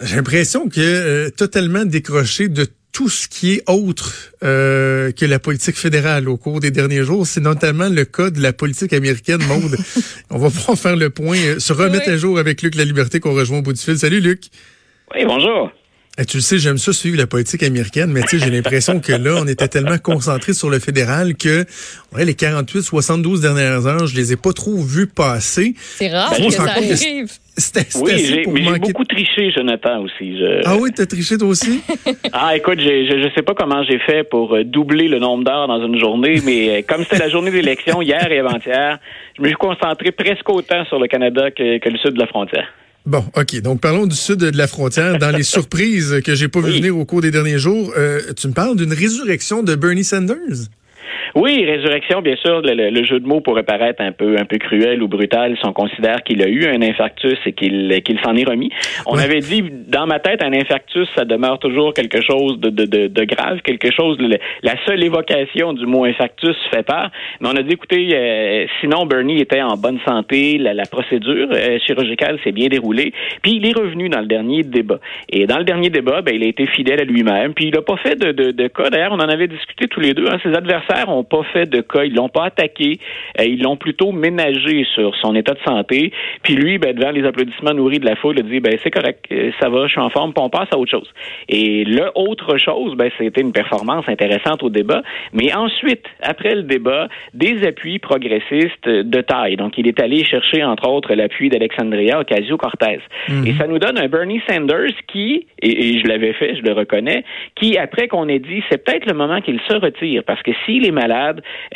J'ai l'impression que euh, totalement décroché de tout ce qui est autre euh, que la politique fédérale au cours des derniers jours. C'est notamment le cas de la politique américaine, Maude. On va pouvoir faire le point, euh, se remettre à jour avec Luc La Liberté qu'on rejoint au bout du fil. Salut Luc. Oui, bonjour. Eh, tu le sais, j'aime ça suivre la politique américaine, mais tu sais, j'ai l'impression que là, on était tellement concentré sur le fédéral que ouais, les 48, 72 dernières heures, je les ai pas trop vus passer. C'est rare que ça arrive. Oui, j'ai beaucoup triché, Jonathan, aussi. Ah oui, t'as triché toi aussi? ah, écoute, je, je sais pas comment j'ai fait pour euh, doubler le nombre d'heures dans une journée, mais euh, comme c'était la journée d'élection hier et avant-hier, je me suis concentré presque autant sur le Canada que, que le sud de la frontière. Bon, OK. Donc, parlons du sud de la frontière. Dans les surprises que j'ai pas vu venir au cours des derniers jours, euh, tu me parles d'une résurrection de Bernie Sanders? Oui, résurrection, bien sûr, le, jeu de mots pourrait paraître un peu un peu cruel ou brutal si on considère qu'il a eu un infarctus et qu'il qu'il s'en est remis. On avait dit dans ma tête un infarctus, ça demeure toujours quelque chose de, de, de, grave, quelque chose. la seule évocation du mot infarctus fait peur. Mais on a dit, écoutez, euh, sinon Bernie était en bonne santé, la, procédure euh, chirurgicale s'est bien déroulée, puis il est revenu dans le dernier débat. Et dans le dernier débat, ben, il a été fidèle à lui-même, puis il n'a pas fait de, de, de cas. D'ailleurs, on en avait discuté tous les deux. Hein, ses adversaires ont pas fait de cas, ils l'ont pas attaqué, euh, ils l'ont plutôt ménagé sur son état de santé. Puis lui, ben, devant les applaudissements nourris de la foule, il a dit ben c'est correct, euh, ça va, je suis en forme, puis on passe à autre chose. Et le autre chose, ben c'était une performance intéressante au débat, mais ensuite, après le débat, des appuis progressistes de taille. Donc il est allé chercher entre autres l'appui d'Alexandria Ocasio-Cortez. Mhm. Et ça nous donne un Bernie Sanders qui, et, je l'avais fait, je le reconnais, qui après qu'on ait dit c'est peut-être le moment qu'il se retire parce que s'il est malade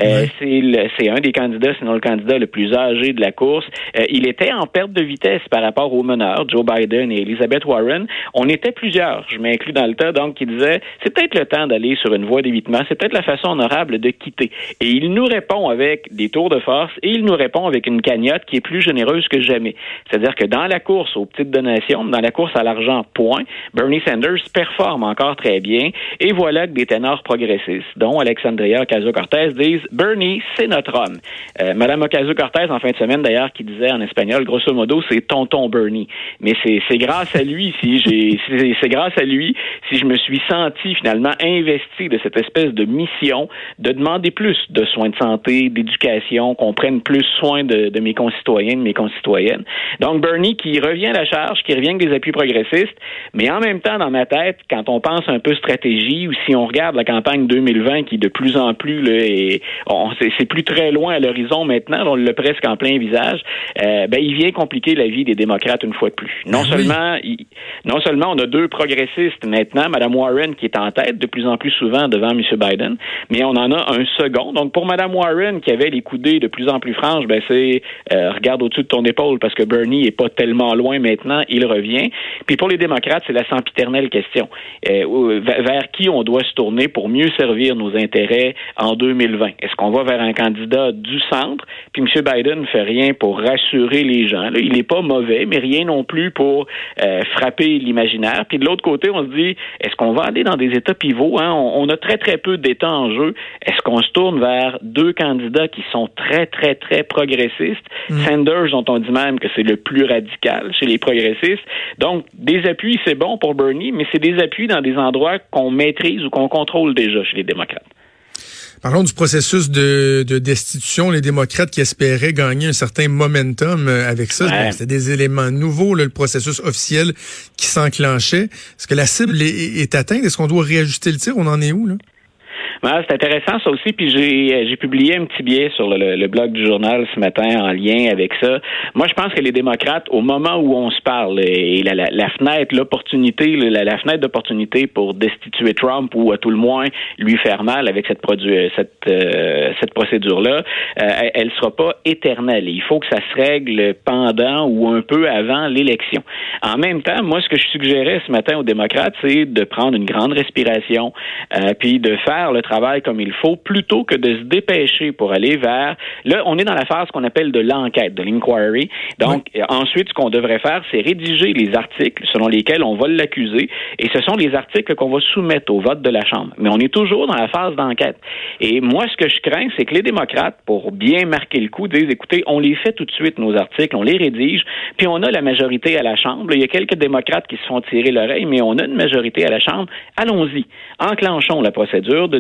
euh, c'est un des candidats, sinon le candidat le plus âgé de la course. Euh, il était en perte de vitesse par rapport aux meneurs, Joe Biden et Elizabeth Warren. On était plusieurs, je m'inclus dans le tas, donc qui disaient c'est peut-être le temps d'aller sur une voie d'évitement, c'est peut-être la façon honorable de quitter. Et il nous répond avec des tours de force et il nous répond avec une cagnotte qui est plus généreuse que jamais. C'est-à-dire que dans la course aux petites donations, dans la course à l'argent point, Bernie Sanders performe encore très bien et voilà que des ténors progressistes, dont Alexandria Ocasio-Cortez disent Bernie, c'est notre homme. Euh, Madame Ocasio-Cortez, en fin de semaine d'ailleurs, qui disait en espagnol, grosso modo, c'est tonton Bernie. Mais c'est grâce à lui si j'ai c'est grâce à lui si je me suis senti finalement investi de cette espèce de mission de demander plus de soins de santé, d'éducation, qu'on prenne plus soin de, de mes concitoyens, de mes concitoyennes. Donc Bernie qui revient à la charge, qui revient avec des appuis progressistes, mais en même temps dans ma tête, quand on pense un peu stratégie ou si on regarde la campagne 2020 qui de plus en plus là, et c'est plus très loin à l'horizon maintenant, on l'a presque en plein visage, euh, ben, il vient compliquer la vie des démocrates une fois de plus. Non ah seulement, non seulement on a deux progressistes maintenant, Mme Warren qui est en tête de plus en plus souvent devant M. Biden, mais on en a un second. Donc pour Mme Warren qui avait les coudées de plus en plus franches, ben c'est euh, regarde au-dessus de ton épaule parce que Bernie est pas tellement loin maintenant, il revient. Puis pour les démocrates, c'est la sempiternelle question. Euh, vers qui on doit se tourner pour mieux servir nos intérêts en 2020 est-ce qu'on va vers un candidat du centre? Puis M. Biden ne fait rien pour rassurer les gens. il n'est pas mauvais, mais rien non plus pour euh, frapper l'imaginaire. Puis de l'autre côté, on se dit, est-ce qu'on va aller dans des États pivots? Hein? On, a très, très peu d'États en jeu. Est-ce qu'on se tourne vers deux candidats qui sont très, très, très progressistes? Mm. Sanders, dont on dit même que c'est le plus radical chez les progressistes. Donc, des appuis, c'est bon pour Bernie, mais c'est des appuis dans des endroits qu'on maîtrise ou qu'on contrôle déjà chez les démocrates. Parlons du processus de, destitution. Les démocrates qui espéraient gagner un certain momentum euh, avec ça, c'est c'était des éléments nouveaux, le processus officiel qui s'enclenchait. Est-ce que la cible est, est atteinte? Est-ce qu'on doit réajuster le tir? On en est où? là? C'est intéressant ça aussi. Puis j'ai, euh, j'ai publié un petit billet sur le, blog du journal ce matin en lien avec ça. Moi, je pense que les démocrates, au moment où on se parle, et la, la, fenêtre, l'opportunité, la, fenêtre d'opportunité pour destituer Trump ou à tout le moins lui faire mal avec cette, produit, cette, euh, cette procédure-là, euh, elle sera pas éternelle. Il faut que ça se règle pendant ou un peu avant l'élection. En même temps, moi, ce que je suggérais ce matin aux démocrates, c'est de prendre une grande respiration, puis de faire le travail travail comme il faut plutôt que de se dépêcher pour aller vers. Là, on est dans la phase qu'on appelle de l'enquête, de l'inquiry. Donc, ensuite, ce qu'on devrait faire, c'est rédiger les articles selon lesquels on va l'accuser. Et ce sont les articles qu'on va soumettre au vote de la Chambre. Mais on est toujours dans la phase d'enquête. Et moi, ce que je crains, c'est que les démocrates, pour bien marquer le coup, disent, écoutez, on les fait tout de suite, nos articles, on les rédige, puis on a la majorité à la Chambre. Il y a quelques démocrates qui se font tirer l'oreille, mais on a une majorité à la Chambre. Allons-y. Enclenchons la procédure de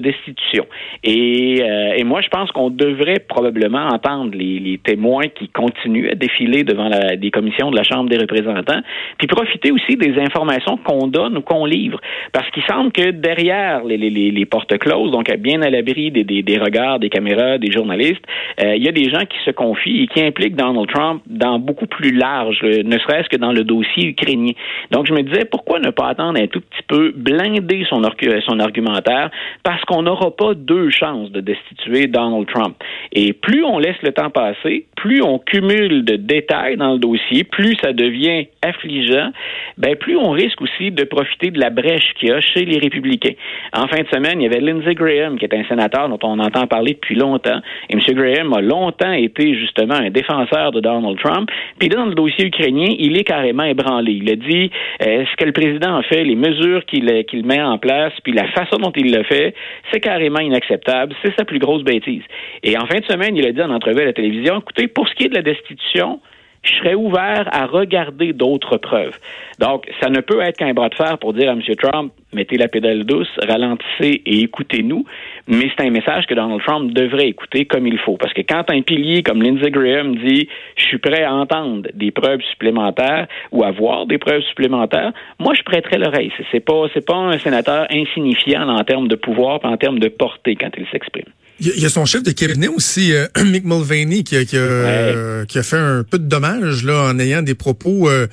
Et, euh, et moi, je pense qu'on devrait probablement entendre les, les, témoins qui continuent à défiler devant la, des commissions de la Chambre des représentants, puis profiter aussi des informations qu'on donne ou qu'on livre. Parce qu'il semble que derrière les, les, les portes closes, donc bien à l'abri des, des, des, regards, des caméras, des journalistes, euh, il y a des gens qui se confient et qui impliquent Donald Trump dans beaucoup plus large, ne serait-ce que dans le dossier ukrainien. Donc, je me disais, pourquoi ne pas attendre un tout petit peu, blinder son, son argumentaire, parce qu'on n'aura pas deux chances de destituer Donald Trump. Et plus on laisse le temps passer, plus on cumule de détails dans le dossier, plus ça devient affligeant, ben plus on risque aussi de profiter de la brèche qu'il y a chez les républicains. En fin de semaine, il y avait Lindsey Graham, qui est un sénateur dont on entend parler depuis longtemps. Et M. Graham a longtemps été justement un défenseur de Donald Trump. Puis dans le dossier ukrainien, il est carrément ébranlé. Il a dit euh, ce que le président a fait, les mesures qu'il qu'il met en place, puis la façon dont il le fait, c'est carrément inacceptable. C'est sa plus grosse bêtise. Et en fin de semaine, il a dit en entrevue à la télévision, écoutez, pour ce qui est de la destitution, je serais ouvert à regarder d'autres preuves. Donc, ça ne peut être qu'un bras de fer pour dire à M. Trump, mettez la pédale douce, ralentissez et écoutez-nous, mais c'est un message que Donald Trump devrait écouter comme il faut. Parce que quand un pilier comme Lindsey Graham dit, je suis prêt à entendre des preuves supplémentaires ou à voir des preuves supplémentaires, moi, je prêterai l'oreille. C'est pas, c'est pas un sénateur insignifiant en termes de pouvoir, en termes de portée quand il s'exprime. Il y a son chef de cabinet aussi, euh, Mick Mulvaney, qui a, qui, a, euh, qui a, fait un peu de dommages là, en ayant des propos euh,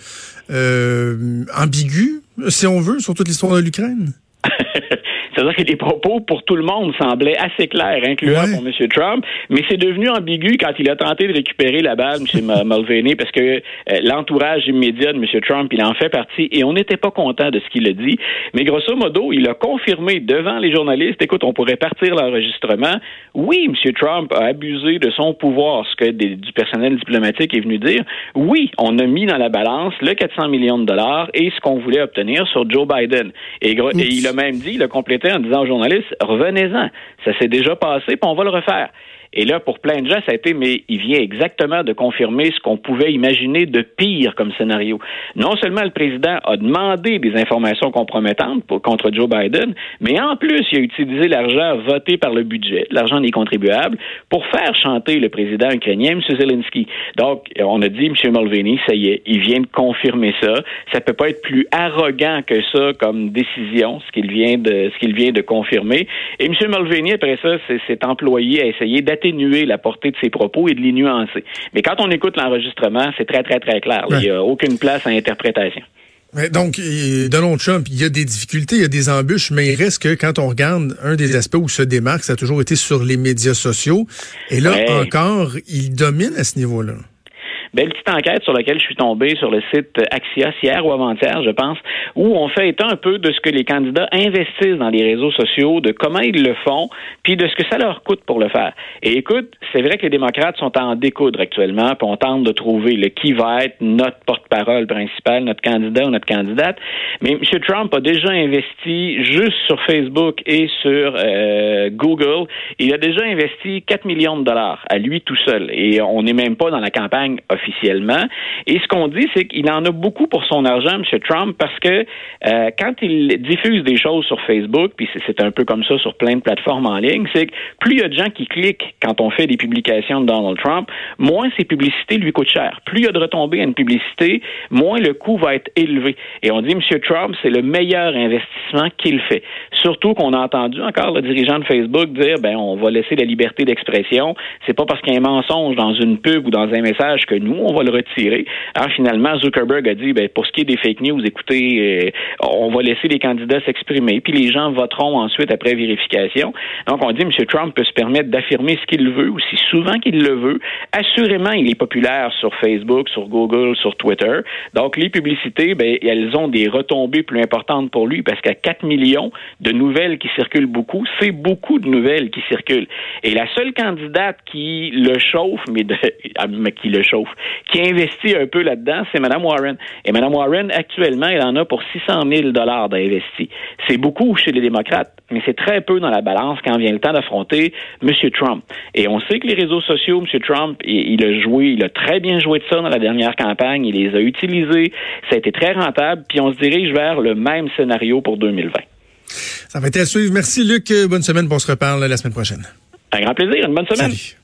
euh ambigus, si on veut, sur toute l'histoire de l'Ukraine. C'est-à-dire que les propos pour tout le monde semblaient assez clairs, incluant pour M. Trump, mais c'est devenu ambigu quand il a tenté de récupérer la balle, M. Mulvaney, parce que euh, l'entourage immédiat de M. Trump, il en fait partie, et on n'était pas content de ce qu'il a dit. Mais grosso modo, il a confirmé devant les journalistes, écoute, on pourrait partir l'enregistrement. Oui, M. Trump a abusé de son pouvoir, ce que du personnel diplomatique est venu dire. Oui, on a mis dans la balance le 400 millions de dollars et ce qu'on voulait obtenir sur Joe Biden. Et, et il a même dit, il a complété en disant aux journalistes, revenez-en, ça s'est déjà passé, puis on va le refaire. Et là, pour plein de gens, ça a été, mais il vient exactement de confirmer ce qu'on pouvait imaginer de pire comme scénario. Non seulement le président a demandé des informations compromettantes contre Joe Biden, mais en plus, il a utilisé l'argent voté par le budget, l'argent des contribuables, pour faire chanter le président ukrainien, M. Zelensky. Donc, on a dit, M. Mulvaney, ça y est, il vient de confirmer ça. Ça peut pas être plus arrogant que ça comme décision, ce qu'il vient de, ce qu'il vient de confirmer. Et M. Mulvaney, après ça, s'est employé à essayer atténuer la portée de ses propos et de les nuancer. Mais quand on écoute l'enregistrement, c'est très, très, très clair. Il n'y a aucune place à interprétation. donc, Donald Trump, il y a des difficultés, il y a des embûches, mais il reste que quand on regarde un des aspects où se démarque, ça a toujours été sur les médias sociaux. Et là, encore, il domine à ce niveau-là. Belle petite enquête sur laquelle je suis tombé sur le site Axios hier ou avant-hier, je pense, où on fait état un peu de ce que les candidats investissent dans les réseaux sociaux, de comment ils le font, puis de ce que ça leur coûte pour le faire. Et écoute, c'est vrai que les démocrates sont en découdre actuellement, puis on tente de trouver le qui va être notre porte-parole principal, notre candidat ou notre candidate. Mais M. Trump a déjà investi juste sur Facebook et sur euh, Google. Il a déjà investi 4 millions de dollars à lui tout seul. Et on n'est même pas dans la campagne Et ce qu'on dit, c'est qu'il en a beaucoup pour son argent, M. Trump, parce que euh, quand il diffuse des choses sur Facebook, puis c'est un peu comme ça sur plein de plateformes en ligne, c'est que plus il y a de gens qui cliquent quand on fait des publications de Donald Trump, moins ces publicités lui coûtent cher. Plus il y a de retombées à une publicité, moins le coût va être élevé. Et on dit, M. Trump, c'est le meilleur investissement qu'il fait. Surtout qu'on a entendu encore le dirigeant de Facebook dire, ben, on va laisser la liberté d'expression. C'est pas parce qu'il y a un mensonge dans une pub ou dans un message que nous, on va le retirer. Alors finalement, Zuckerberg a dit, ben, pour ce qui est des fake news, écoutez, euh, on va laisser les candidats s'exprimer, puis les gens voteront ensuite après vérification. Donc on dit, M. Trump peut se permettre d'affirmer ce qu'il veut, aussi souvent qu'il le veut. Assurément, il est populaire sur Facebook, sur Google, sur Twitter. Donc les publicités, ben, elles ont des retombées plus importantes pour lui parce qu'à 4 millions de nouvelles qui circulent beaucoup, c'est beaucoup de nouvelles qui circulent. Et la seule candidate qui le chauffe, mais, de, ah, qui le chauffe, qui investit un peu là-dedans, c'est Mme Warren. Et Mme Warren, actuellement, elle en a pour 600 000 dollars d'investis. C'est beaucoup chez les démocrates, mais c'est très peu dans la balance quand vient le temps d'affronter M. Trump. Et on sait que les réseaux sociaux, M. Trump, il, il, a joué, il a très bien joué de ça dans la dernière campagne, il les a utilisés, ça a été très rentable, puis on se dirige vers le même scénario pour 2020. Ça va être à suivre. Merci Luc. Bonne semaine. On se reparle la semaine prochaine. Un grand plaisir. Une bonne semaine. Salut.